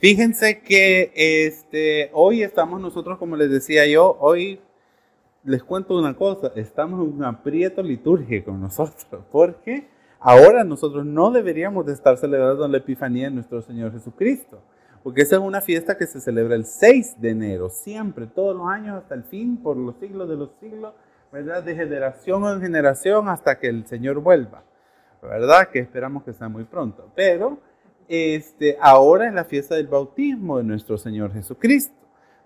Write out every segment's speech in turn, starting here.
Fíjense que este, hoy estamos nosotros, como les decía yo, hoy les cuento una cosa, estamos en un aprieto litúrgico nosotros, porque ahora nosotros no deberíamos de estar celebrando la Epifanía de nuestro Señor Jesucristo, porque esa es una fiesta que se celebra el 6 de enero, siempre, todos los años hasta el fin, por los siglos de los siglos, ¿verdad? De generación en generación hasta que el Señor vuelva, ¿verdad? Que esperamos que sea muy pronto, pero este, ahora es la fiesta del bautismo de nuestro Señor Jesucristo.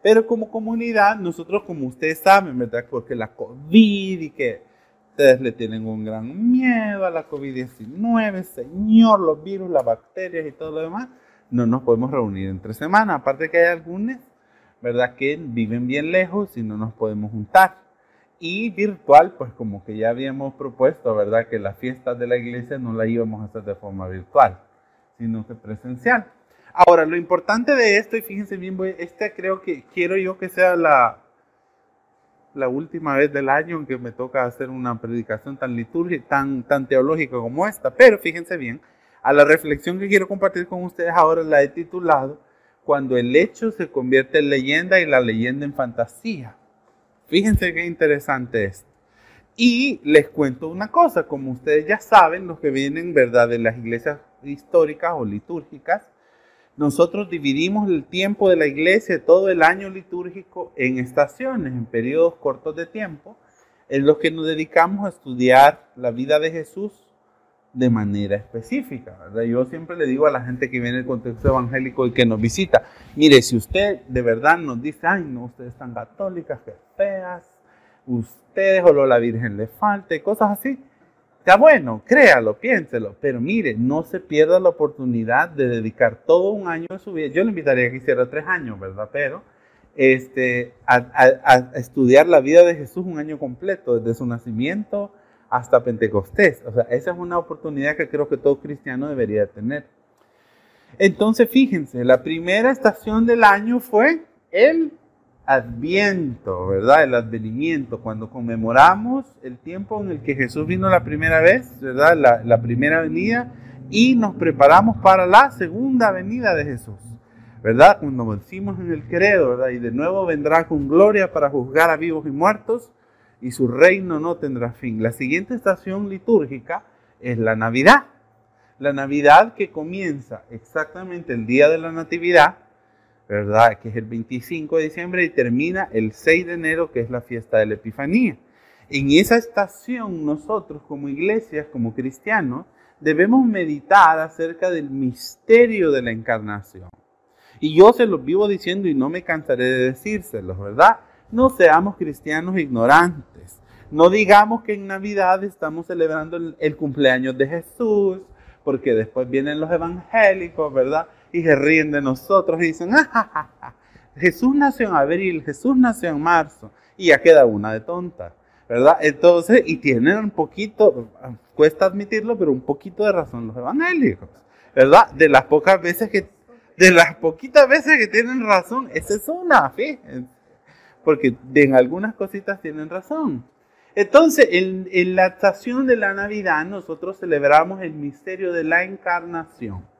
Pero como comunidad, nosotros, como ustedes saben, ¿verdad? Porque la COVID y que ustedes le tienen un gran miedo a la COVID-19, Señor, los virus, las bacterias y todo lo demás, no nos podemos reunir entre semanas. Aparte que hay algunos, ¿verdad? Que viven bien lejos y no nos podemos juntar. Y virtual, pues como que ya habíamos propuesto, ¿verdad? Que las fiestas de la iglesia no las íbamos a hacer de forma virtual, sino que presencial. Ahora, lo importante de esto, y fíjense bien, este creo que quiero yo que sea la, la última vez del año en que me toca hacer una predicación tan litúrgica, tan, tan teológica como esta, pero fíjense bien, a la reflexión que quiero compartir con ustedes ahora la he titulado Cuando el hecho se convierte en leyenda y la leyenda en fantasía. Fíjense qué interesante es. Y les cuento una cosa, como ustedes ya saben, los que vienen, ¿verdad?, de las iglesias históricas o litúrgicas, nosotros dividimos el tiempo de la iglesia, todo el año litúrgico, en estaciones, en periodos cortos de tiempo, en los que nos dedicamos a estudiar la vida de Jesús de manera específica. Yo siempre le digo a la gente que viene del contexto evangélico y que nos visita, mire, si usted de verdad nos dice, ay, no, ustedes están católicas, que feas, ustedes o la Virgen le falte, cosas así, Está bueno, créalo, piénselo, pero mire, no se pierda la oportunidad de dedicar todo un año de su vida. Yo le invitaría que hiciera tres años, ¿verdad? Pero este, a, estudiar la vida de Jesús un año completo, desde su nacimiento hasta Pentecostés. O sea, esa es una oportunidad que creo que todo cristiano debería tener. Entonces, fíjense, la primera estación del año fue el Adviento, ¿verdad? El advenimiento, cuando conmemoramos el tiempo en el que Jesús vino la primera vez, ¿verdad? La, primera venida y nos preparamos para la segunda venida de Jesús, ¿verdad? Cuando decimos en el credo, ¿verdad? Y de nuevo vendrá con gloria para juzgar a vivos y muertos y su reino no tendrá fin. La siguiente estación litúrgica es la Navidad. La Navidad que comienza exactamente el día de la Natividad ¿verdad? Que es el 25 de diciembre y termina el 6 de enero, que es la fiesta de la Epifanía. En esa estación nosotros como iglesias, como cristianos, debemos meditar acerca del misterio de la encarnación. Y yo se los vivo diciendo y no me cansaré de decírselos, ¿verdad? No seamos cristianos ignorantes. No digamos que en Navidad estamos celebrando el, el cumpleaños de Jesús, porque después vienen los evangélicos, ¿verdad? Y se ríen de nosotros y dicen, ah, Jesús nació en abril, Jesús nació en marzo, y ya queda una de tonta, ¿verdad? Entonces, y tienen un poquito, cuesta admitirlo, pero un poquito de razón los evangélicos, ¿verdad? De las pocas veces que, de las poquitas veces que tienen razón, esa es una, fíjense, porque en algunas cositas tienen razón. Entonces, en, en la estación de la Navidad nosotros celebramos el misterio de la encarnación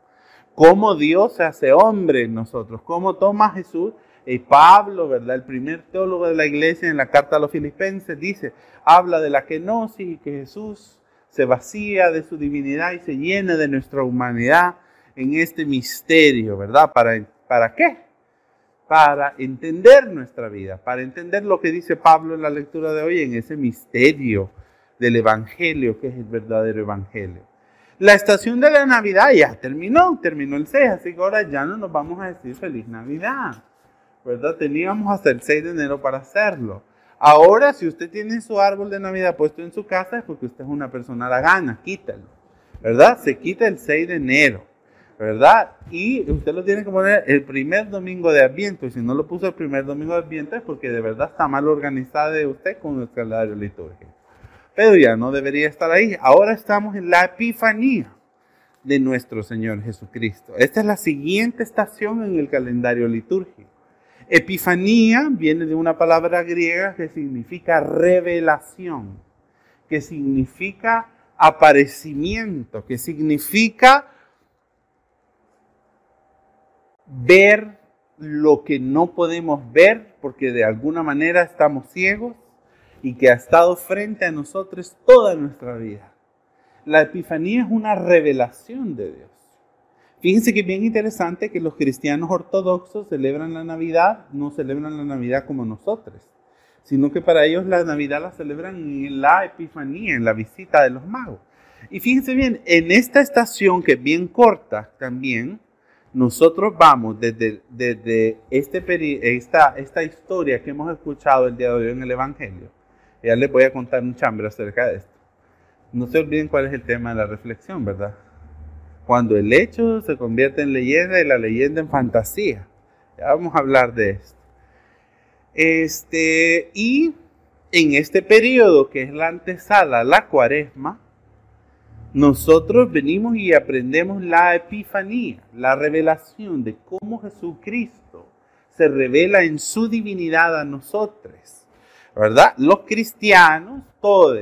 cómo Dios se hace hombre en nosotros, cómo toma Jesús. Y Pablo, ¿verdad? El primer teólogo de la iglesia en la carta a los filipenses dice, habla de la kenosis y que Jesús se vacía de su divinidad y se llena de nuestra humanidad en este misterio, ¿verdad? ¿Para, para qué? Para entender nuestra vida, para entender lo que dice Pablo en la lectura de hoy, en ese misterio del Evangelio, que es el verdadero Evangelio. La estación de la Navidad ya terminó, terminó el 6, así que ahora ya no nos vamos a decir feliz Navidad, ¿verdad? Teníamos hasta el 6 de enero para hacerlo. Ahora, si usted tiene su árbol de Navidad puesto en su casa, es porque usted es una persona la gana, quítalo, ¿verdad? Se quita el 6 de enero, ¿verdad? Y usted lo tiene que poner el primer domingo de Adviento, y si no lo puso el primer domingo de Adviento es porque de verdad está mal organizada de usted con el calendario litúrgico. Pero ya no debería estar ahí. Ahora estamos en la Epifanía de nuestro Señor Jesucristo. Esta es la siguiente estación en el calendario litúrgico. Epifanía viene de una palabra griega que significa revelación, que significa aparecimiento, que significa ver lo que no podemos ver porque de alguna manera estamos ciegos y que ha estado frente a nosotros toda nuestra vida. La Epifanía es una revelación de Dios. Fíjense que es bien interesante que los cristianos ortodoxos celebran la Navidad, no celebran la Navidad como nosotros, sino que para ellos la Navidad la celebran en la Epifanía, en la visita de los magos. Y fíjense bien, en esta estación que es bien corta también, nosotros vamos desde, desde este esta, esta historia que hemos escuchado el día de hoy en el Evangelio. Ya les voy a contar un chambre acerca de esto. No se olviden cuál es el tema de la reflexión, ¿verdad? Cuando el hecho se convierte en leyenda y la leyenda en fantasía. Ya vamos a hablar de esto. Este, y en este periodo que es la antesala, la cuaresma, nosotros venimos y aprendemos la epifanía, la revelación de cómo Jesucristo se revela en su divinidad a nosotros. ¿Verdad? Los cristianos, todos,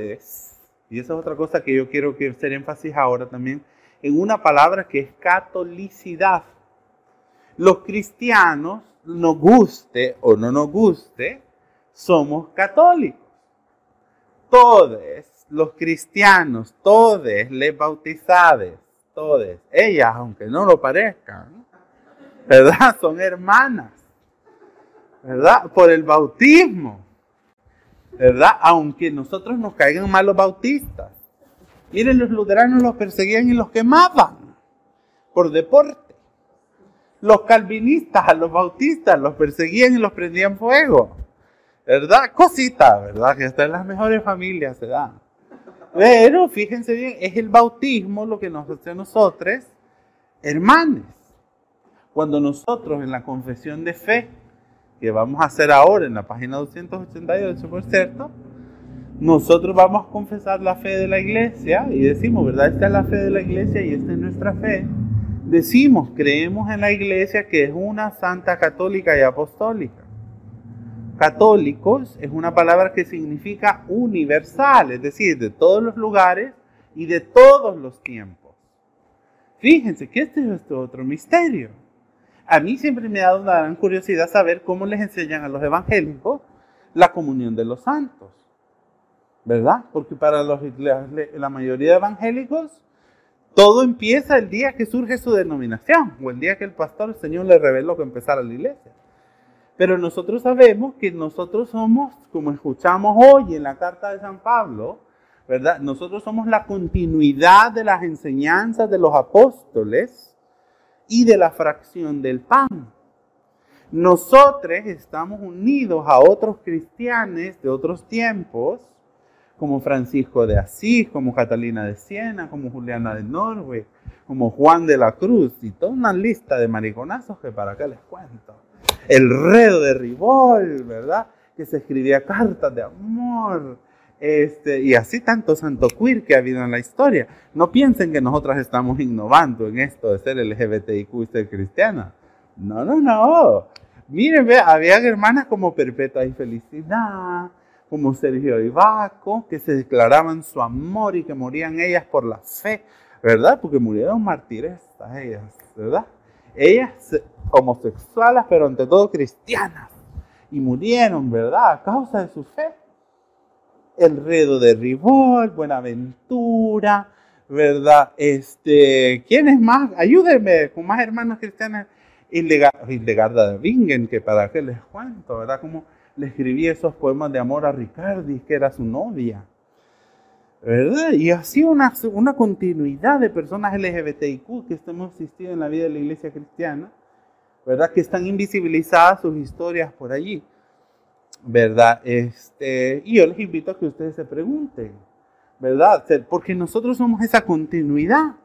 y esa es otra cosa que yo quiero hacer énfasis ahora también, en una palabra que es catolicidad. Los cristianos, nos guste o no nos guste, somos católicos. Todos los cristianos, todos les bautizados, todos, ellas, aunque no lo parezcan, ¿verdad? Son hermanas, ¿verdad? Por el bautismo, ¿verdad? Aunque nosotros nos caigan mal los bautistas. Miren, los luteranos los perseguían y los quemaban por deporte. Los calvinistas a los bautistas los perseguían y los prendían fuego. ¿Verdad? Cosita, ¿verdad? Que hasta en las mejores familias se dan. Pero fíjense bien, es el bautismo lo que nos hace a nosotros hermanos. Cuando nosotros en la confesión de fe, que vamos a hacer ahora en la página 288, por cierto, nosotros vamos a confesar la fe de la iglesia y decimos, ¿verdad? Esta es la fe de la iglesia y esta es nuestra fe. Decimos, creemos en la iglesia que es una santa católica y apostólica católicos es una palabra que significa universal, es decir, de todos los lugares y de todos los tiempos. Fíjense que este es otro misterio. A mí siempre me ha dado una gran curiosidad saber cómo les enseñan a los evangélicos la comunión de los santos. ¿Verdad? Porque para los, la, la mayoría de evangélicos todo empieza el día que surge su denominación o el día que el pastor, el Señor le reveló que empezara la iglesia. Pero nosotros sabemos que nosotros somos, como escuchamos hoy en la carta de San Pablo, ¿verdad? Nosotros somos la continuidad de las enseñanzas de los apóstoles y de la fracción del pan. Nosotros estamos unidos a otros cristianos de otros tiempos, como Francisco de Asís, como Catalina de Siena, como Juliana de Norway, como Juan de la Cruz, y toda una lista de mariconazos que para qué les cuento el redo de Ribol, ¿verdad? Que se escribía cartas de amor. Este, y así tanto santo queer que ha habido en la historia. No piensen que nosotras estamos innovando en esto de ser LGBTIQ y ser cristiana. No, no, no. Miren, ve, había hermanas como Perpetua y Felicidad, como Sergio y Baco, que se declaraban su amor y que morían ellas por la fe, ¿verdad? Porque murieron martires ellas, ¿verdad? ellas homosexuales, pero ante todo cristianas, y murieron, ¿verdad? A causa de su fe. El redo de Ribol, Buenaventura, ¿verdad? Este, ¿quiénes más? Ayúdenme con más hermanos cristianos. Hildegarda de Bingen, que para qué les cuento, ¿verdad? Como le escribí esos poemas de amor a Ricardi, que era su novia. ¿verdad? Y así una, una continuidad de personas LGBTIQ que hemos existido en la vida de la iglesia cristiana, ¿verdad? Que están invisibilizadas sus historias por allí, ¿verdad? Este, y yo les invito a que ustedes se pregunten, ¿verdad? Porque nosotros somos esa continuidad.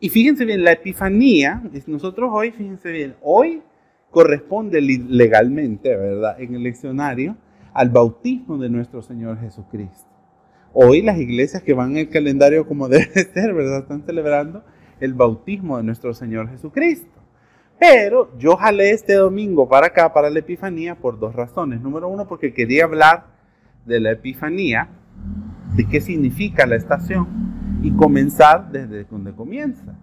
Y fíjense bien, la epifanía, nosotros hoy, fíjense bien, hoy corresponde legalmente, ¿verdad? En el leccionario al bautismo de nuestro Señor Jesucristo. Hoy las iglesias que van en el calendario como debe ser, ¿verdad? Están celebrando el bautismo de nuestro Señor Jesucristo. Pero yo jalé este domingo para acá, para la Epifanía, por dos razones. Número uno, porque quería hablar de la Epifanía, de qué significa la estación, y comenzar desde donde comienza.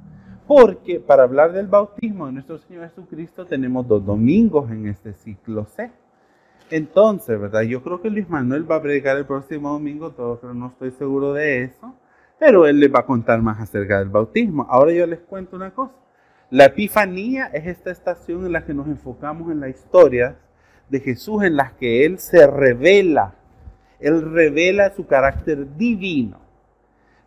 Porque para hablar del bautismo de nuestro Señor Jesucristo tenemos dos domingos en este ciclo C. Entonces, ¿verdad? Yo creo que Luis Manuel va a predicar el próximo domingo, todo, pero no estoy seguro de eso. Pero él les va a contar más acerca del bautismo. Ahora yo les cuento una cosa. La Epifanía es esta estación en la que nos enfocamos en la historia de Jesús, en la que Él se revela. Él revela su carácter divino.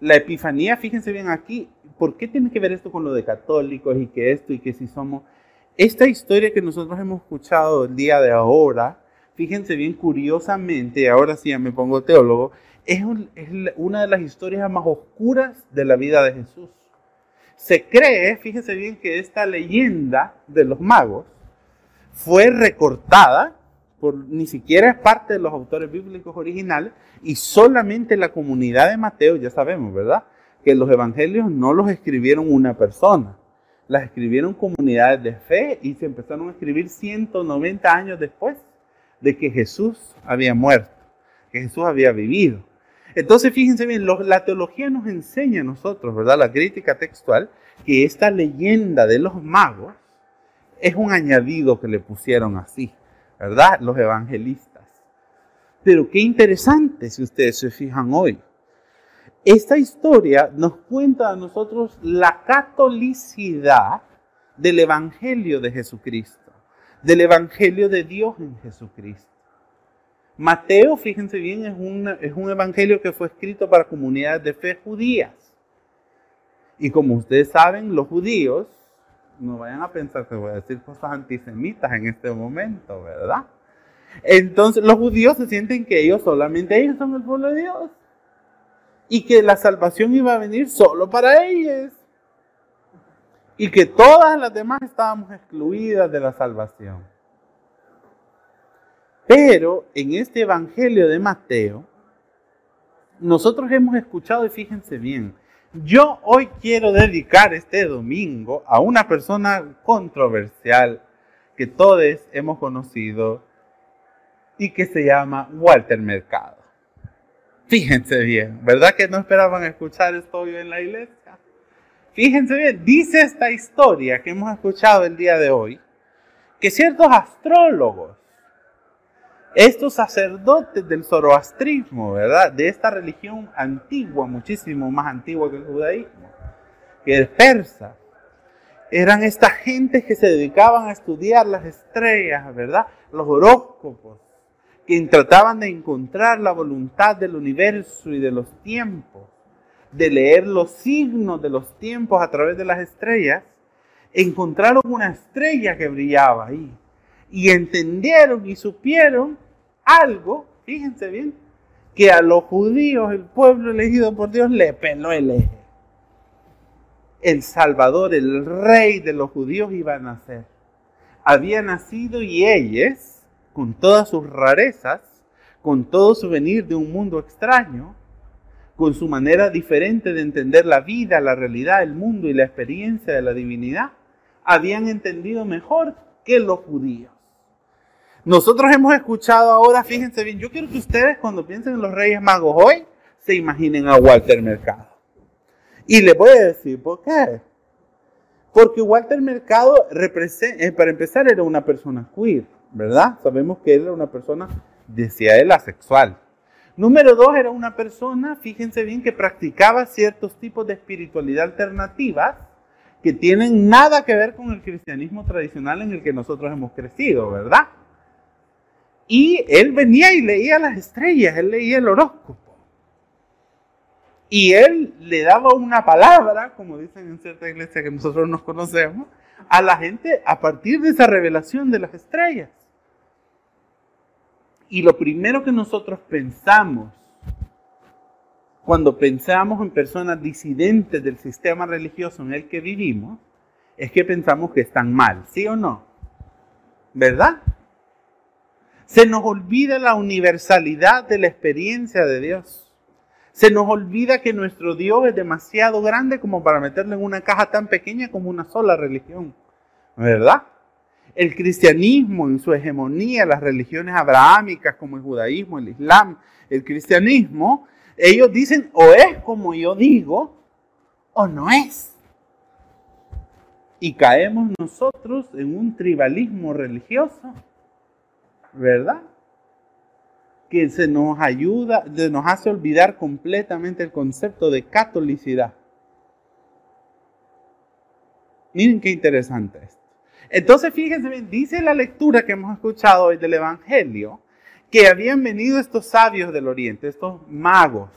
La Epifanía, fíjense bien aquí, ¿por qué tiene que ver esto con lo de católicos y que esto y que si somos... Esta historia que nosotros hemos escuchado el día de ahora, fíjense bien curiosamente, ahora sí ya me pongo teólogo, es, es una de las historias más oscuras de la vida de Jesús. Se cree, fíjense bien, que esta leyenda de los magos fue recortada, por, ni siquiera es parte de los autores bíblicos originales, y solamente la comunidad de Mateo, ya sabemos, ¿verdad? Que los evangelios no los escribieron una persona, las escribieron comunidades de fe y se empezaron a escribir 190 años después de que Jesús había muerto, que Jesús había vivido. Entonces, fíjense bien, la teología nos enseña a nosotros, ¿verdad? La crítica textual, que esta leyenda de los magos es un añadido que le pusieron así, ¿verdad? Los evangelistas. Pero qué interesante si ustedes se fijan hoy. Esta historia nos cuenta a nosotros la catolicidad del Evangelio de Jesucristo, del Evangelio de Dios en Jesucristo. Mateo, fíjense bien, es, es un evangelio que fue escrito para comunidades de fe judías. Y como ustedes saben, los judíos, no vayan a pensar que voy a decir cosas antisemitas en este momento, ¿verdad? Entonces los judíos se sienten que ellos solamente ellos son el pueblo de Dios. Y que la salvación iba a venir solo para ellos. Y que todas las demás estábamos excluidas de la salvación. Pero en este Evangelio de Mateo, nosotros hemos escuchado, y fíjense bien, yo hoy quiero dedicar este domingo a una persona controversial que todos hemos conocido y que se llama Walter Mercado. Fíjense bien, ¿verdad que no esperaban escuchar esto hoy en la iglesia? Fíjense bien, dice esta historia que hemos escuchado el día de hoy, que ciertos astrólogos estos sacerdotes del zoroastrismo, ¿verdad? De esta religión antigua, muchísimo más antigua que el judaísmo, que es persa, eran esta gente que se dedicaban a estudiar las estrellas, ¿verdad? Los horóscopos, que trataban de encontrar la voluntad del universo y de los tiempos, de leer los signos de los tiempos a través de las estrellas, encontraron una estrella que brillaba ahí y entendieron y supieron algo, fíjense bien, que a los judíos, el pueblo elegido por Dios, le peló el eje. El Salvador, el rey de los judíos iba a nacer. Había nacido y ellos, con todas sus rarezas, con todo su venir de un mundo extraño, con su manera diferente de entender la vida, la realidad, el mundo y la experiencia de la divinidad, habían entendido mejor que los judíos. Nosotros hemos escuchado ahora, fíjense bien, yo quiero que ustedes cuando piensen en los Reyes Magos hoy, se imaginen a Walter Mercado. Y les voy a decir por qué. Porque Walter Mercado, representa, eh, para empezar, era una persona queer, ¿verdad? Sabemos que él era una persona, decía él, asexual. Número dos, era una persona, fíjense bien, que practicaba ciertos tipos de espiritualidad alternativas que tienen nada que ver con el cristianismo tradicional en el que nosotros hemos crecido, ¿verdad? Y él venía y leía las estrellas, él leía el horóscopo. Y él le daba una palabra, como dicen en cierta iglesia que nosotros nos conocemos, a la gente a partir de esa revelación de las estrellas. Y lo primero que nosotros pensamos cuando pensamos en personas disidentes del sistema religioso en el que vivimos, es que pensamos que están mal, ¿sí o no? ¿Verdad? Se nos olvida la universalidad de la experiencia de Dios. Se nos olvida que nuestro Dios es demasiado grande como para meterlo en una caja tan pequeña como una sola religión. ¿Verdad? El cristianismo en su hegemonía, las religiones abrahámicas como el judaísmo, el islam, el cristianismo, ellos dicen o es como yo digo o no es. Y caemos nosotros en un tribalismo religioso, ¿verdad? Que se nos ayuda, nos hace olvidar completamente el concepto de catolicidad. Miren qué interesante esto. Entonces, fíjense bien, dice la lectura que hemos escuchado hoy del Evangelio, que habían venido estos sabios del Oriente, estos magos.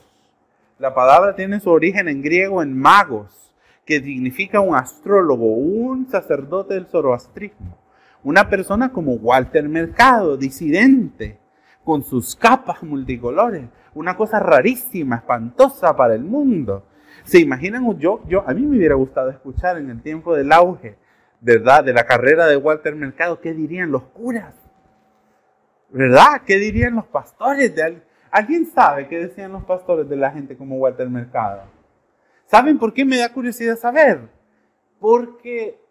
La palabra tiene su origen en griego en magos, que significa un astrólogo, un sacerdote del zoroastrismo, una persona como Walter Mercado, disidente, con sus capas multicolores, una cosa rarísima, espantosa para el mundo. ¿Se imaginan? Yo, yo, a mí me hubiera gustado escuchar en el tiempo del auge, ¿verdad? De la carrera de Walter Mercado, ¿qué dirían los curas? ¿Verdad? ¿Qué dirían los pastores? De, ¿Alguien sabe qué decían los pastores de la gente como Walter Mercado? ¿Saben por qué me da curiosidad saber? Porque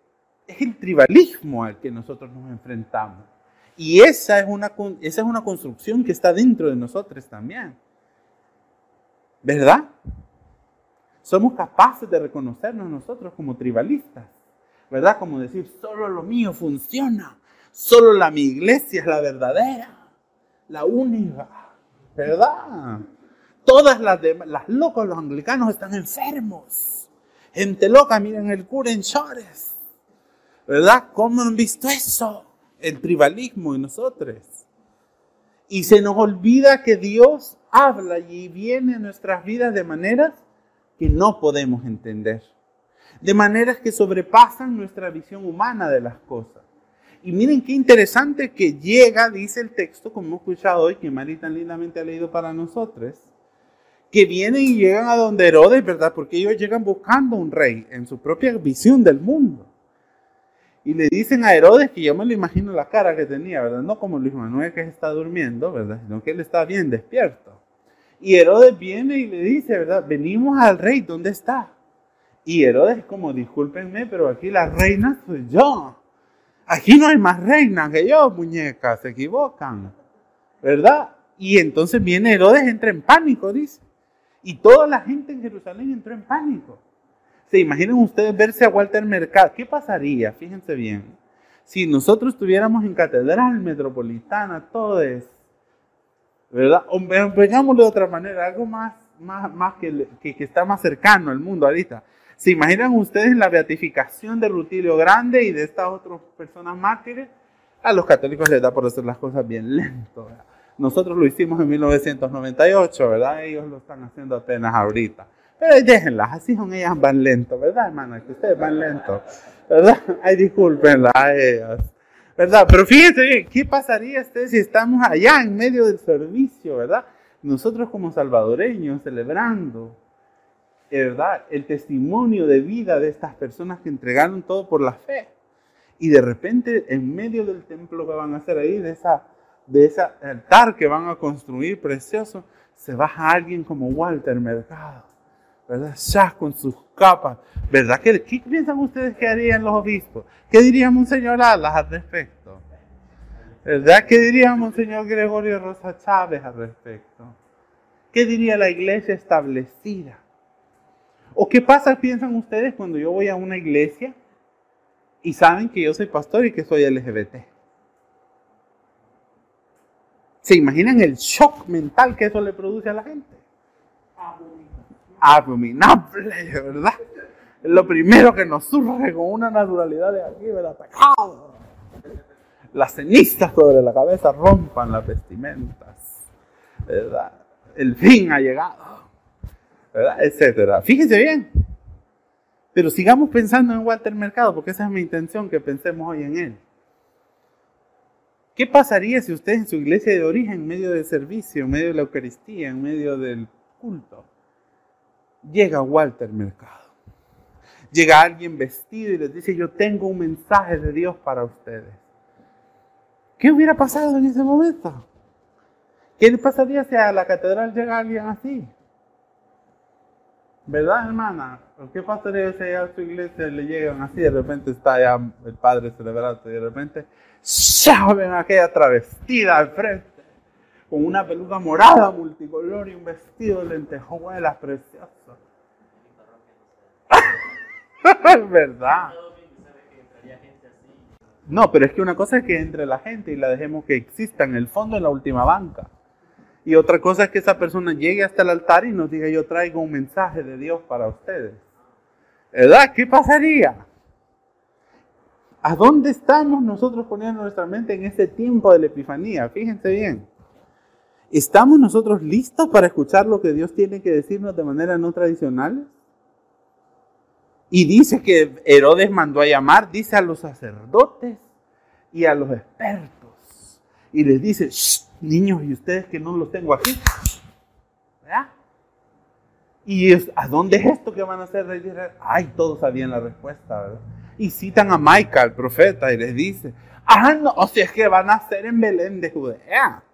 es el tribalismo al que nosotros nos enfrentamos. Y esa es una, esa es una construcción que está dentro de nosotros también. ¿Verdad? Somos capaces de reconocernos nosotros como tribalistas. ¿Verdad? Como decir, solo lo mío funciona. Solo la mi iglesia es la verdadera, la única, ¿verdad? Todas las demás, las locos, los anglicanos están enfermos. Gente loca, miren el cura en Chores. ¿Verdad? ¿Cómo han visto eso? El tribalismo en nosotros. Y se nos olvida que Dios habla y viene a nuestras vidas de maneras que no podemos entender. De maneras que sobrepasan nuestra visión humana de las cosas. Y miren qué interesante que llega, dice el texto, como hemos escuchado hoy, que Mari tan lindamente ha leído para nosotros, que vienen y llegan a donde Herodes, ¿verdad? Porque ellos llegan buscando un rey en su propia visión del mundo. Y le dicen a Herodes, que yo me lo imagino la cara que tenía, ¿verdad? No como Luis Manuel que está durmiendo, ¿verdad? Sino que él está bien despierto. Y Herodes viene y le dice, ¿verdad? Venimos al rey, ¿dónde está? Y Herodes como, discúlpenme, pero aquí la reina soy yo. Aquí no hay más reina que yo, muñecas, se equivocan. ¿Verdad? Y entonces viene Herodes, entra en pánico, dice. Y toda la gente en Jerusalén entró en pánico. ¿Se imaginan ustedes verse a Walter Mercado? ¿Qué pasaría? Fíjense bien. Si nosotros estuviéramos en Catedral Metropolitana, todo es, ¿verdad? O veámoslo de otra manera, algo más, más, más que, que, que está más cercano al mundo ahorita. ¿Se imaginan ustedes la beatificación de Rutilio Grande y de estas otras personas mártires? A los católicos les da por hacer las cosas bien lento. Nosotros lo hicimos en 1998, ¿verdad? Ellos lo están haciendo apenas ahorita. Pero déjenlas, así son ellas van lento, ¿verdad, hermana? Que ustedes van lento, ¿verdad? Ay, discúlpenlas a ellas, ¿verdad? Pero fíjense ¿qué pasaría ustedes si estamos allá en medio del servicio, ¿verdad? Nosotros como salvadoreños celebrando, ¿verdad? El testimonio de vida de estas personas que entregaron todo por la fe. Y de repente, en medio del templo que van a hacer ahí, de, esa, de ese altar que van a construir precioso, se baja alguien como Walter Mercado, ¿verdad? Ya con sus capas, ¿verdad? ¿Qué, qué piensan ustedes que harían los obispos? ¿Qué diría Monseñor Alas al respecto? ¿Verdad? ¿Qué diría Monseñor Gregorio Rosa Chávez al respecto? ¿Qué diría la iglesia establecida? ¿O qué pasa, piensan ustedes, cuando yo voy a una iglesia y saben que yo soy pastor y que soy LGBT? ¿Se imaginan el shock mental que eso le produce a la gente? Abominable, ¿verdad? Lo primero que nos surge con una naturalidad de aquí, ¿verdad? Pecado. Las cenizas sobre la cabeza rompan las vestimentas, ¿verdad? El fin ha llegado. ¿verdad? Etcétera. Fíjense bien. Pero sigamos pensando en Walter Mercado, porque esa es mi intención, que pensemos hoy en él. ¿Qué pasaría si usted en su iglesia de origen, en medio del servicio, en medio de la Eucaristía, en medio del culto, llega Walter Mercado? Llega alguien vestido y les dice, yo tengo un mensaje de Dios para ustedes. ¿Qué hubiera pasado en ese momento? ¿Qué pasaría si a la catedral llega alguien así? ¿Verdad, hermana? ¿Qué pasaría si a su iglesia le llegan así? De repente está ya el padre celebrando y de repente ¡ya! ven aquella travestida al frente con una peluca morada multicolor y un vestido de lentejuelas precioso. ¿Verdad? No, pero es que una cosa es que entre la gente y la dejemos que exista en el fondo, en la última banca. Y otra cosa es que esa persona llegue hasta el altar y nos diga, yo traigo un mensaje de Dios para ustedes. ¿Verdad? ¿Qué pasaría? ¿A dónde estamos nosotros poniendo nuestra mente en este tiempo de la Epifanía? Fíjense bien. ¿Estamos nosotros listos para escuchar lo que Dios tiene que decirnos de manera no tradicional? Y dice que Herodes mandó a llamar, dice a los sacerdotes y a los expertos. Y les dice, niños, y ustedes que no los tengo aquí. ¿Verdad? ¿Y a dónde es esto que van a hacer? Ay, todos sabían la respuesta, ¿verdad? Y citan a Michael, el profeta, y les dice, ah, no, o sea, es que van a hacer en Belén de Judea.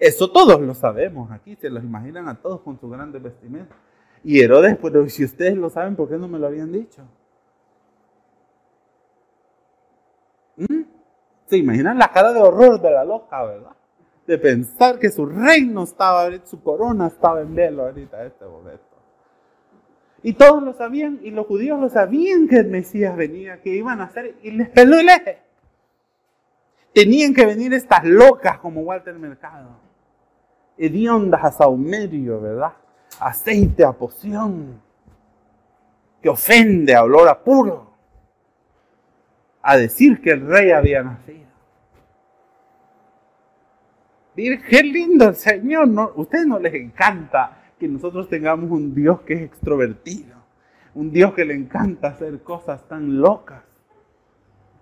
Eso todos lo sabemos aquí, se los imaginan a todos con su grandes vestimentas. Y Herodes, pero si ustedes lo saben, ¿por qué no me lo habían dicho? ¿Mm? ¿Se imaginan la cara de horror de la loca, verdad? De pensar que su reino estaba, su corona estaba en velo ahorita, este momento. Y todos lo sabían, y los judíos lo sabían que el Mesías venía, que iban a hacer, y les peló el eje. Tenían que venir estas locas como Walter Mercado, hediondas a saumerio, ¿verdad? aceite a poción, que ofende a olor a puro, a decir que el rey había nacido. Qué lindo el Señor. ¿no? ustedes no les encanta que nosotros tengamos un Dios que es extrovertido, un Dios que le encanta hacer cosas tan locas.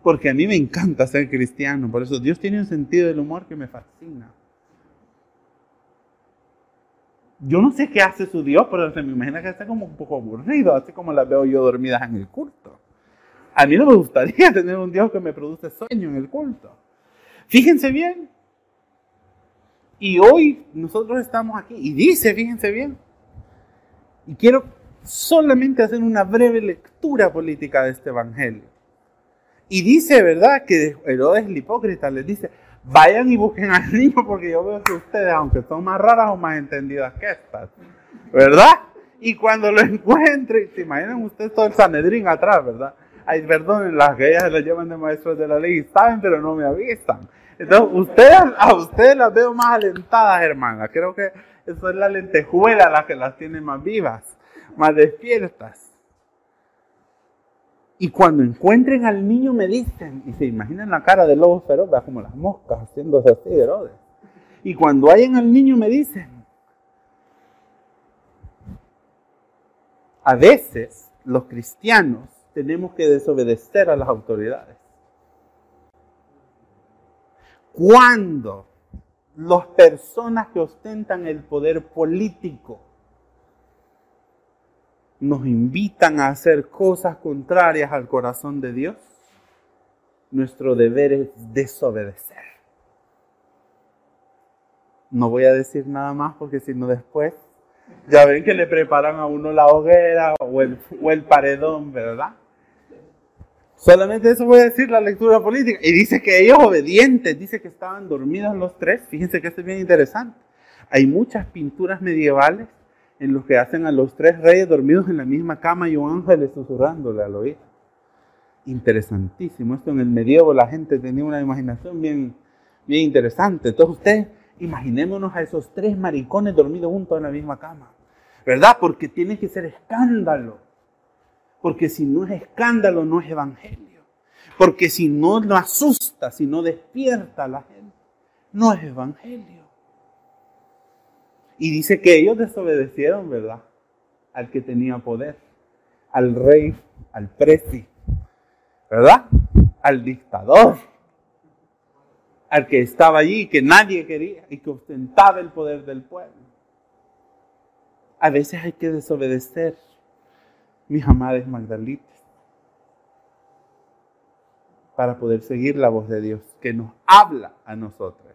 Porque a mí me encanta ser cristiano, por eso Dios tiene un sentido del humor que me fascina. Yo no sé qué hace su Dios, pero se me imagina que está como un poco aburrido, así como las veo yo dormidas en el culto. A mí no me gustaría tener un Dios que me produce sueño en el culto. Fíjense bien. Y hoy nosotros estamos aquí. Y dice, fíjense bien. Y quiero solamente hacer una breve lectura política de este evangelio. Y dice, ¿verdad? Que Herodes el hipócrita les dice, vayan y busquen al niño porque yo veo que ustedes, aunque son más raras o más entendidas que estas, ¿verdad? Y cuando lo encuentren, se imaginan ustedes todo el Sanedrín atrás, ¿verdad? Ay, perdón, las que ellas las llevan de maestros de la ley, saben, pero no me avisan. Entonces, ustedes, a ustedes las veo más alentadas, hermana. Creo que eso es la lentejuela la que las tiene más vivas, más despiertas. Y cuando encuentren al niño me dicen, y se imaginan la cara del lobo feroz, como las moscas haciéndose así, Herodes. Y cuando hayan al niño me dicen, a veces los cristianos tenemos que desobedecer a las autoridades. Cuando las personas que ostentan el poder político nos invitan a hacer cosas contrarias al corazón de Dios, nuestro deber es desobedecer. No voy a decir nada más porque si no después ya ven que le preparan a uno la hoguera o el, o el paredón, ¿verdad? Solamente eso voy a decir la lectura política. Y dice que ellos obedientes, dice que estaban dormidos los tres. Fíjense que esto es bien interesante. Hay muchas pinturas medievales en los que hacen a los tres reyes dormidos en la misma cama y un ángel susurrándole al oído. Interesantísimo. Esto en el medievo la gente tenía una imaginación bien, bien interesante. Entonces ustedes imaginémonos a esos tres maricones dormidos juntos en la misma cama. ¿Verdad? Porque tiene que ser escándalo. Porque si no es escándalo, no es evangelio. Porque si no lo asusta, si no despierta a la gente, no es evangelio. Y dice que ellos desobedecieron, ¿verdad? Al que tenía poder, al rey, al presi, ¿verdad? Al dictador, al que estaba allí, que nadie quería y que ostentaba el poder del pueblo. A veces hay que desobedecer, mis amadas Magdalitas, para poder seguir la voz de Dios que nos habla a nosotros.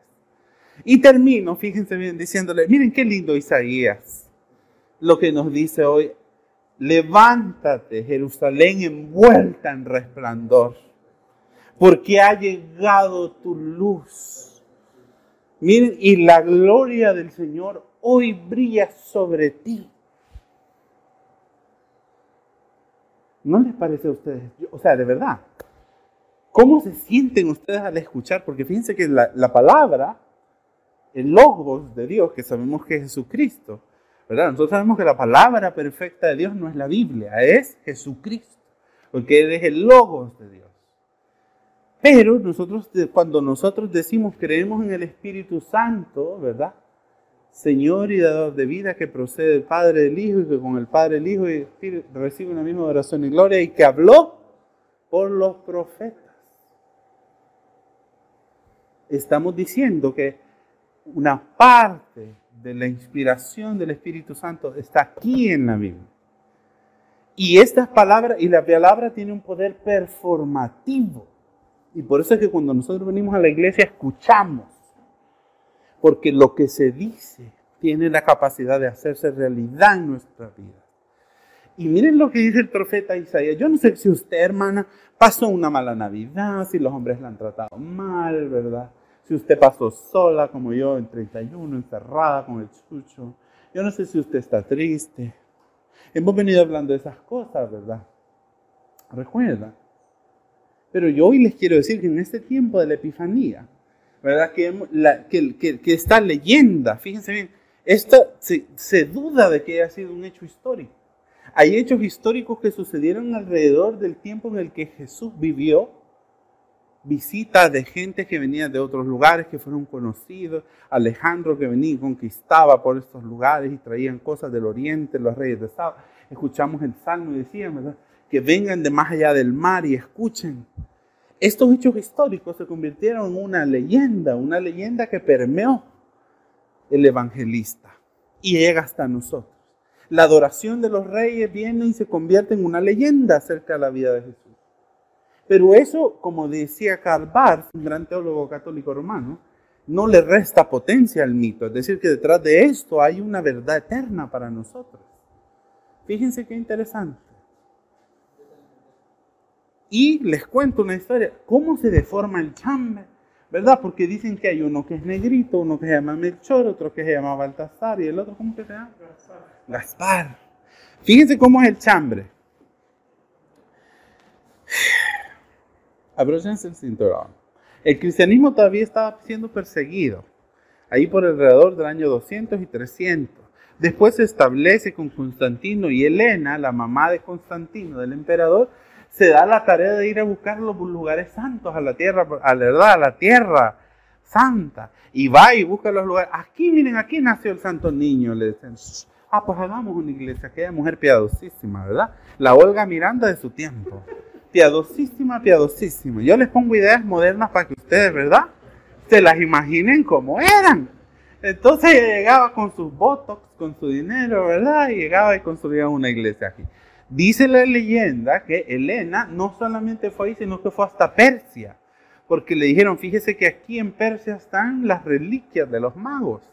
Y termino, fíjense bien, diciéndole, miren qué lindo Isaías, lo que nos dice hoy, levántate Jerusalén envuelta en resplandor, porque ha llegado tu luz. Miren, y la gloria del Señor hoy brilla sobre ti. ¿No les parece a ustedes? O sea, de verdad, ¿Cómo se sienten ustedes al escuchar? Porque fíjense que la, la palabra, el logos de Dios, que sabemos que es Jesucristo, ¿verdad? Nosotros sabemos que la palabra perfecta de Dios no es la Biblia, es Jesucristo, porque Él es el logos de Dios. Pero nosotros, cuando nosotros decimos creemos en el Espíritu Santo, ¿verdad? Señor y dador de vida que procede del Padre del Hijo y que con el Padre del Hijo y recibe una misma oración y gloria y que habló por los profetas. Estamos diciendo que una parte de la inspiración del Espíritu Santo está aquí en la Biblia. Y estas palabras, y la palabra tiene un poder performativo. Y por eso es que cuando nosotros venimos a la iglesia escuchamos. Porque lo que se dice tiene la capacidad de hacerse realidad en nuestra vida. Y miren lo que dice el profeta Isaías. Yo no sé si usted, hermana, pasó una mala Navidad, si los hombres la han tratado mal, ¿verdad? Si usted pasó sola como yo en 31, encerrada con el chucho. Yo no sé si usted está triste. Hemos venido hablando de esas cosas, ¿verdad? Recuerda. Pero yo hoy les quiero decir que en este tiempo de la Epifanía, ¿verdad? Que, la, que, que, esta leyenda, fíjense bien, esto se, se duda de que haya sido un hecho histórico. Hay hechos históricos que sucedieron alrededor del tiempo en el que Jesús vivió visitas de gente que venía de otros lugares que fueron conocidos, Alejandro que venía y conquistaba por estos lugares y traían cosas del oriente, los reyes de Saba. Escuchamos el salmo y decían, Que vengan de más allá del mar y escuchen. Estos hechos históricos se convirtieron en una leyenda, una leyenda que permeó el evangelista y llega hasta nosotros. La adoración de los reyes viene y se convierte en una leyenda acerca de la vida de Jesús. Pero eso, como decía Karl Barth, un gran teólogo católico romano, no le resta potencia al mito. Es decir, que detrás de esto hay una verdad eterna para nosotros. Fíjense qué interesante. Y les cuento una historia. ¿Cómo se deforma el chambre? ¿Verdad? Porque dicen que hay uno que es negrito, uno que se llama Melchor, otro que se llama Baltasar y el otro, ¿cómo que se llama? Gaspar. Gaspar. Fíjense cómo es el chambre. Abróchense el cinturón. El cristianismo todavía estaba siendo perseguido, ahí por alrededor del año 200 y 300. Después se establece con Constantino y Helena, la mamá de Constantino, del emperador, se da la tarea de ir a buscar los lugares santos a la tierra, a la verdad, a la tierra santa. Y va y busca los lugares. Aquí, miren, aquí nació el santo niño, le dicen. Ah, pues hagamos una iglesia, aquella mujer piadosísima, ¿verdad? La Olga Miranda de su tiempo piadosísima, piadosísima. Yo les pongo ideas modernas para que ustedes, ¿verdad? Se las imaginen como eran. Entonces ella llegaba con sus botox, con su dinero, ¿verdad? Y llegaba y construía una iglesia aquí. Dice la leyenda que Elena no solamente fue ahí, sino que fue hasta Persia. Porque le dijeron, fíjese que aquí en Persia están las reliquias de los magos.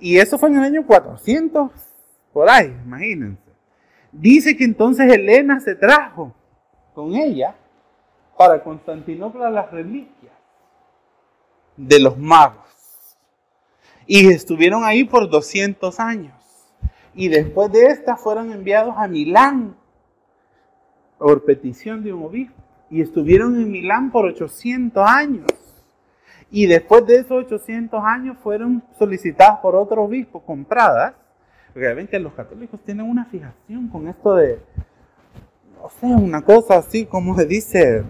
Y eso fue en el año 400, por ahí, imagínense. Dice que entonces Elena se trajo con ella para Constantinopla las reliquias de los magos. Y estuvieron ahí por 200 años. Y después de esta fueron enviados a Milán por petición de un obispo. Y estuvieron en Milán por 800 años. Y después de esos 800 años fueron solicitadas por otro obispo, compradas. Porque ven que los católicos tienen una fijación con esto de, o sea, una cosa así como se dice,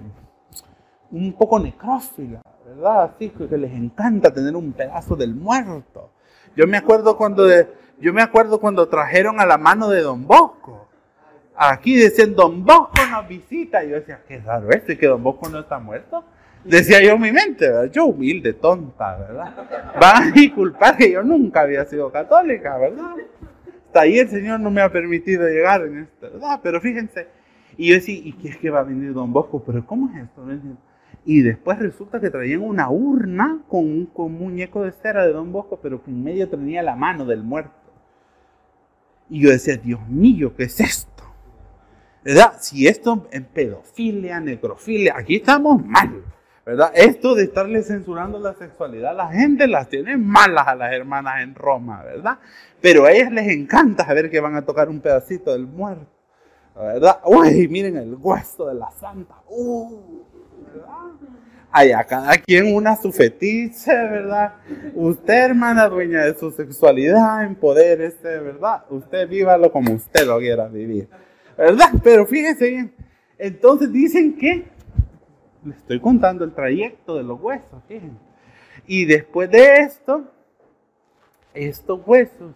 un poco necrófila, ¿verdad? Así que les encanta tener un pedazo del muerto. Yo me acuerdo cuando, yo me acuerdo cuando trajeron a la mano de Don Bosco. Aquí decían, Don Bosco nos visita. Y yo decía, qué raro esto, y que Don Bosco no está muerto. Decía yo en mi mente, ¿verdad? yo humilde, tonta, ¿verdad? Van a disculpar que yo nunca había sido católica, ¿verdad? Hasta ahí el Señor no me ha permitido llegar en esto, ¿verdad? Pero fíjense, y yo decía, ¿y qué es que va a venir Don Bosco? ¿Pero cómo es esto? Y después resulta que traían una urna con un, muñeco de cera de Don Bosco, pero que en medio tenía la mano del muerto. Y yo decía, Dios mío, ¿qué es esto? ¿Verdad? Si esto es pedofilia, necrofilia, aquí estamos mal. ¿verdad? Esto de estarle censurando la sexualidad, la gente las tiene malas a las hermanas en Roma, ¿verdad? Pero a ellas les encanta saber que van a tocar un pedacito del muerto. ¿Verdad? Uy, miren el hueso de la santa. Uh, ¿verdad? Allá cada quien una su fetiche, ¿verdad? Usted, hermana, dueña de su sexualidad, en poder, este, ¿verdad? Usted vívalo como usted lo quiera vivir, ¿verdad? Pero fíjese bien, entonces dicen que, le estoy contando el trayecto de los huesos, fíjense. Y después de esto, estos huesos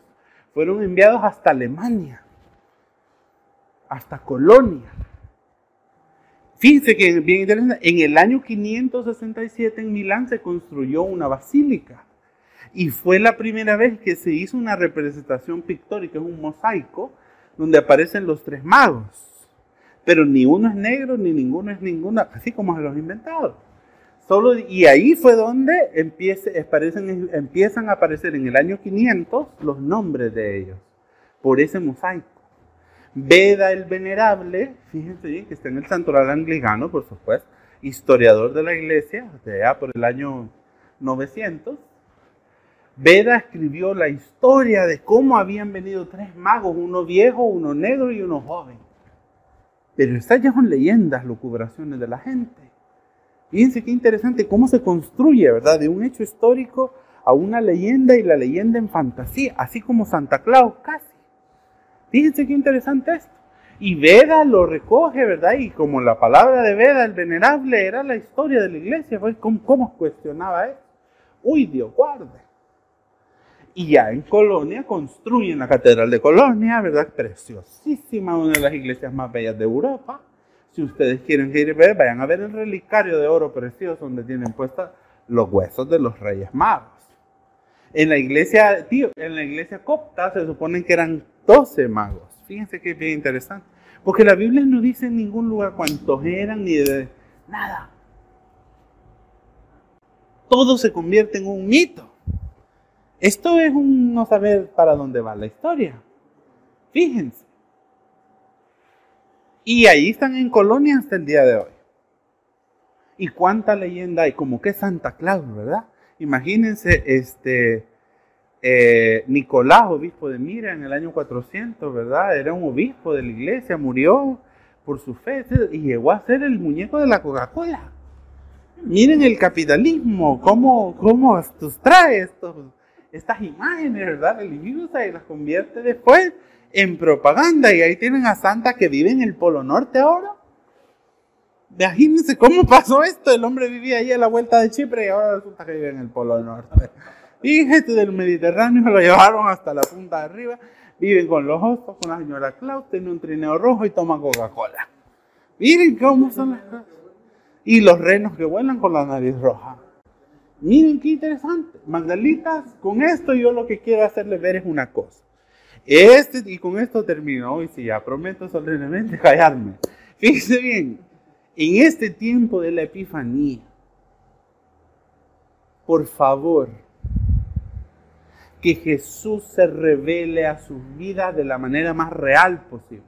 fueron enviados hasta Alemania, hasta Colonia. Fíjense que bien interesante, en el año 567 en Milán se construyó una basílica y fue la primera vez que se hizo una representación pictórica, es un mosaico donde aparecen los tres magos, pero ni uno es negro ni ninguno es ninguna, así como se los inventaron. Solo, y ahí fue donde aparecen, empiezan a aparecer en el año 500 los nombres de ellos, por ese mosaico. Beda el Venerable, fíjense bien que está en el santuario anglicano, por supuesto, historiador de la iglesia, allá por el año 900. Beda escribió la historia de cómo habían venido tres magos, uno viejo, uno negro y uno joven. Pero estas ya son leyendas, locubraciones de la gente. Fíjense qué interesante cómo se construye, ¿verdad? De un hecho histórico a una leyenda y la leyenda en fantasía, así como Santa Claus casi. Fíjense qué interesante esto. Y Veda lo recoge, ¿verdad? Y como la palabra de Veda, el venerable, era la historia de la iglesia, ¿cómo, cuestionaba eso? Uy, Dios guarde. Y ya en Colonia construyen la Catedral de Colonia, ¿verdad? Preciosísima, una de las iglesias más bellas de Europa. Si ustedes quieren ir a ver, vayan a ver el relicario de oro precioso donde tienen puestas los huesos de los reyes magos. En la iglesia, tío, en la iglesia copta se supone que eran 12 magos. Fíjense que es bien interesante. Porque la Biblia no dice en ningún lugar cuántos eran ni de nada. Todo se convierte en un mito. Esto es un no saber para dónde va la historia. Fíjense. Y ahí están en Colonia hasta el día de hoy. Y cuánta leyenda hay, como que Santa Claus, ¿verdad? Imagínense, este, eh, Nicolás, obispo de Mira, en el año 400, ¿verdad? Era un obispo de la iglesia, murió por su fe y llegó a ser el muñeco de la Coca-Cola. Miren el capitalismo, cómo, cómo trae estos, estas imágenes, ¿verdad? Religiosa y las convierte después en propaganda. Y ahí tienen a Santa que vive en el Polo Norte ahora. Imagínense cómo pasó esto. El hombre vivía ahí a la vuelta de Chipre y ahora resulta que vive en el Polo Norte. Y gente del Mediterráneo lo llevaron hasta la punta de arriba. Viven con los hostos, con la señora Claus, tiene un trineo rojo y toma Coca-Cola. Miren cómo son las cosas. Y los renos que vuelan con la nariz roja. Miren qué interesante. Magdalitas, con esto yo lo que quiero hacerles ver es una cosa. Este, y con esto termino. Hoy sí, ya prometo solemnemente callarme. Fíjense bien, en este tiempo de la Epifanía, por favor, que Jesús se revele a sus vidas de la manera más real posible.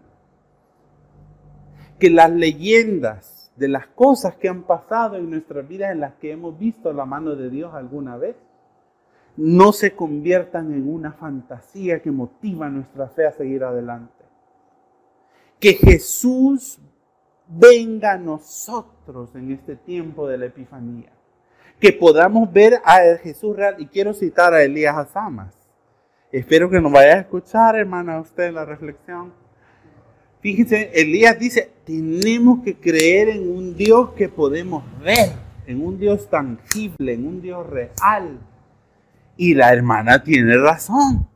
Que las leyendas de las cosas que han pasado en nuestras vidas en las que hemos visto la mano de Dios alguna vez, no se conviertan en una fantasía que motiva nuestra fe a seguir adelante. Que Jesús venga a nosotros en este tiempo de la Epifanía que podamos ver a Jesús real. Y quiero citar a Elías Azamas. Espero que nos vaya a escuchar, hermana, usted la reflexión. Fíjense, Elías dice, tenemos que creer en un Dios que podemos ver, en un Dios tangible, en un Dios real. Y la hermana tiene razón.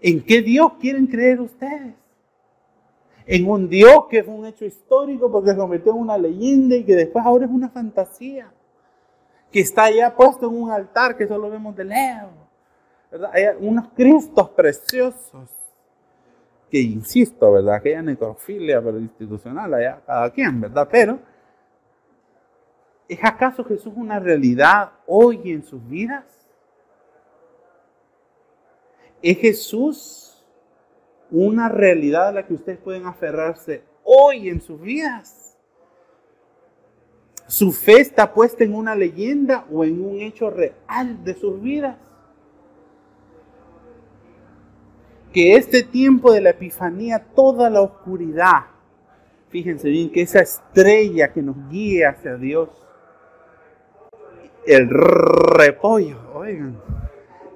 ¿En qué Dios quieren creer ustedes? En un Dios que fue un hecho histórico porque se convirtió en una leyenda y que después ahora es una fantasía que está allá puesto en un altar que solo vemos de lejos. Hay unos cristos preciosos que insisto, ¿verdad? Aquella necrofilia pero institucional allá, cada quien, ¿verdad? Pero, ¿es acaso Jesús una realidad hoy en sus vidas? ¿Es Jesús una realidad a la que ustedes pueden aferrarse hoy en sus vidas? ¿Su fe está puesta en una leyenda o en un hecho real de sus vidas? Que este tiempo de la Epifanía, toda la oscuridad, fíjense bien que esa estrella que nos guía hacia Dios, El repollo, oigan.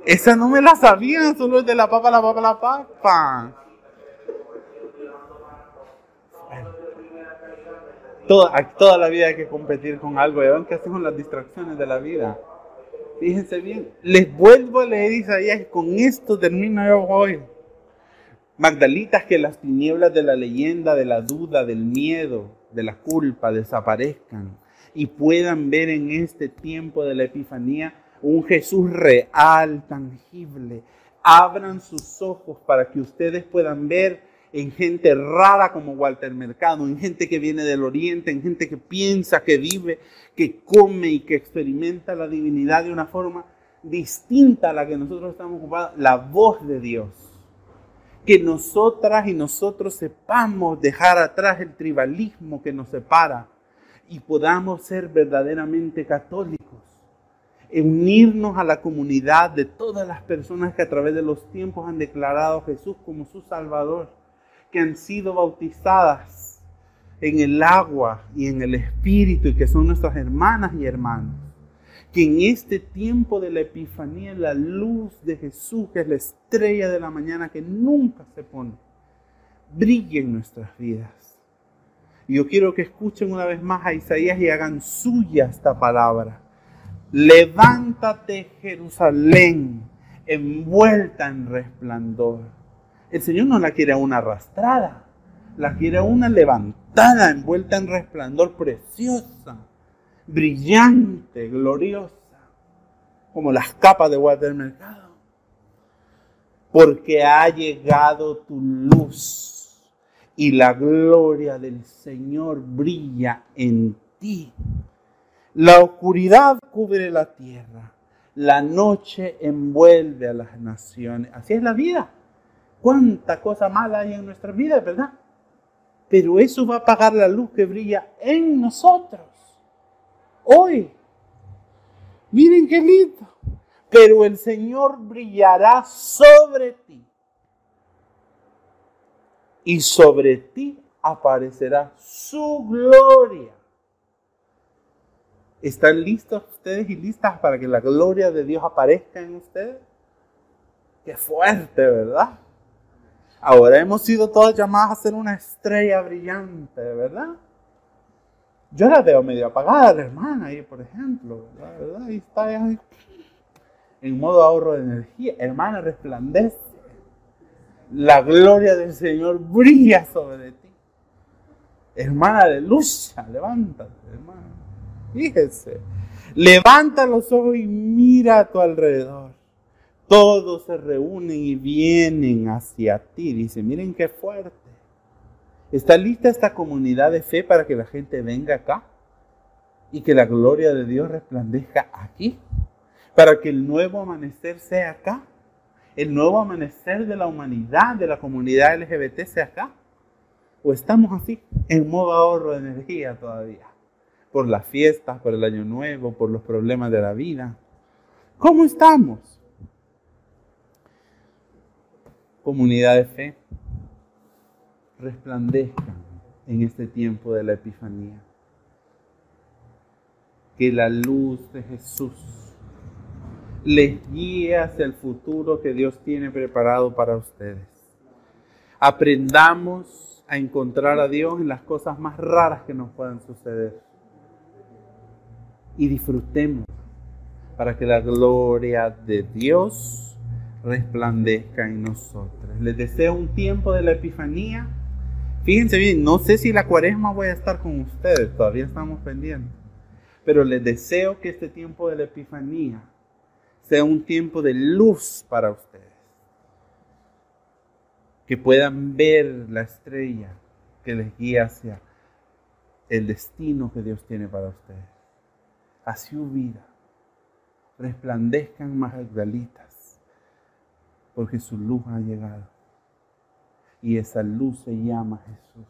Esa no me la sabían, solo es de la papa, la papa, la papa. Toda, toda la vida hay que competir con algo. ¿Y ven qué hacen con las distracciones de la vida? Fíjense bien. Les vuelvo a leer Isaías con esto termino yo hoy. Magdalitas, que las tinieblas de la leyenda, de la duda, del miedo, de la culpa desaparezcan y puedan ver en este tiempo de la Epifanía un Jesús real, tangible. Abran sus ojos para que ustedes puedan ver en gente rara como Walter Mercado, en gente que viene del Oriente, en gente que piensa, que vive, que come y que experimenta la divinidad de una forma distinta a la que nosotros estamos ocupados, la voz de Dios. Que nosotras y nosotros sepamos dejar atrás el tribalismo que nos separa y podamos ser verdaderamente católicos, unirnos a la comunidad de todas las personas que a través de los tiempos han declarado a Jesús como su Salvador que han sido bautizadas en el agua y en el Espíritu y que son nuestras hermanas y hermanos. Que en este tiempo de la Epifanía la luz de Jesús, que es la estrella de la mañana que nunca se pone, brille en nuestras vidas. Y yo quiero que escuchen una vez más a Isaías y hagan suya esta palabra. Levántate Jerusalén, envuelta en resplandor el Señor no la quiere una arrastrada, la quiere una levantada, envuelta en resplandor preciosa, brillante, gloriosa, como las capas de Mercado. Porque ha llegado tu luz y la gloria del Señor brilla en ti. La oscuridad cubre la tierra, la noche envuelve a las naciones. Así es la vida cuánta cosa mala hay en nuestra vida, ¿verdad? Pero eso va a apagar la luz que brilla en nosotros. Hoy. Miren qué lindo. Pero el Señor brillará sobre ti. Y sobre ti aparecerá su gloria. ¿Están listos ustedes y listas para que la gloria de Dios aparezca en ustedes? Qué fuerte, ¿verdad? Ahora hemos sido todas llamadas a ser una estrella brillante, ¿verdad? Yo la veo medio apagada, la hermana, ahí, por ejemplo, ¿verdad? Ahí está en modo ahorro de energía. Hermana, resplandece. La gloria del Señor brilla sobre ti. Hermana de lucha, levántate, hermana. Fíjese. Levanta los ojos y mira a tu alrededor todos se reúnen y vienen hacia ti. Dice, miren qué fuerte. ¿Está lista esta comunidad de fe para que la gente venga acá? Y que la gloria de Dios resplandezca aquí. Para que el nuevo amanecer sea acá. El nuevo amanecer de la humanidad, de la comunidad LGBT sea acá. ¿O estamos así, en modo ahorro de energía todavía? Por las fiestas, por el año nuevo, por los problemas de la vida. ¿Cómo estamos? Comunidad de fe resplandezcan en este tiempo de la Epifanía. Que la luz de Jesús les guíe hacia el futuro que Dios tiene preparado para ustedes. Aprendamos a encontrar a Dios en las cosas más raras que nos puedan suceder. Y disfrutemos para que la gloria de Dios resplandezca en nosotros. Les deseo un tiempo de la Epifanía. Fíjense bien, no sé si la cuaresma voy a estar con ustedes, todavía estamos pendientes. Pero les deseo que este tiempo de la Epifanía sea un tiempo de luz para ustedes. Que puedan ver la estrella que les guía hacia el destino que Dios tiene para ustedes. Hacia su vida. Resplandezcan Magdalitas porque su luz ha llegado. Y esa luz se llama Jesús.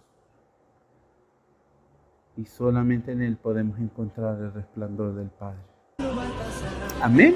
Y solamente en Él podemos encontrar el resplandor del Padre. Amén.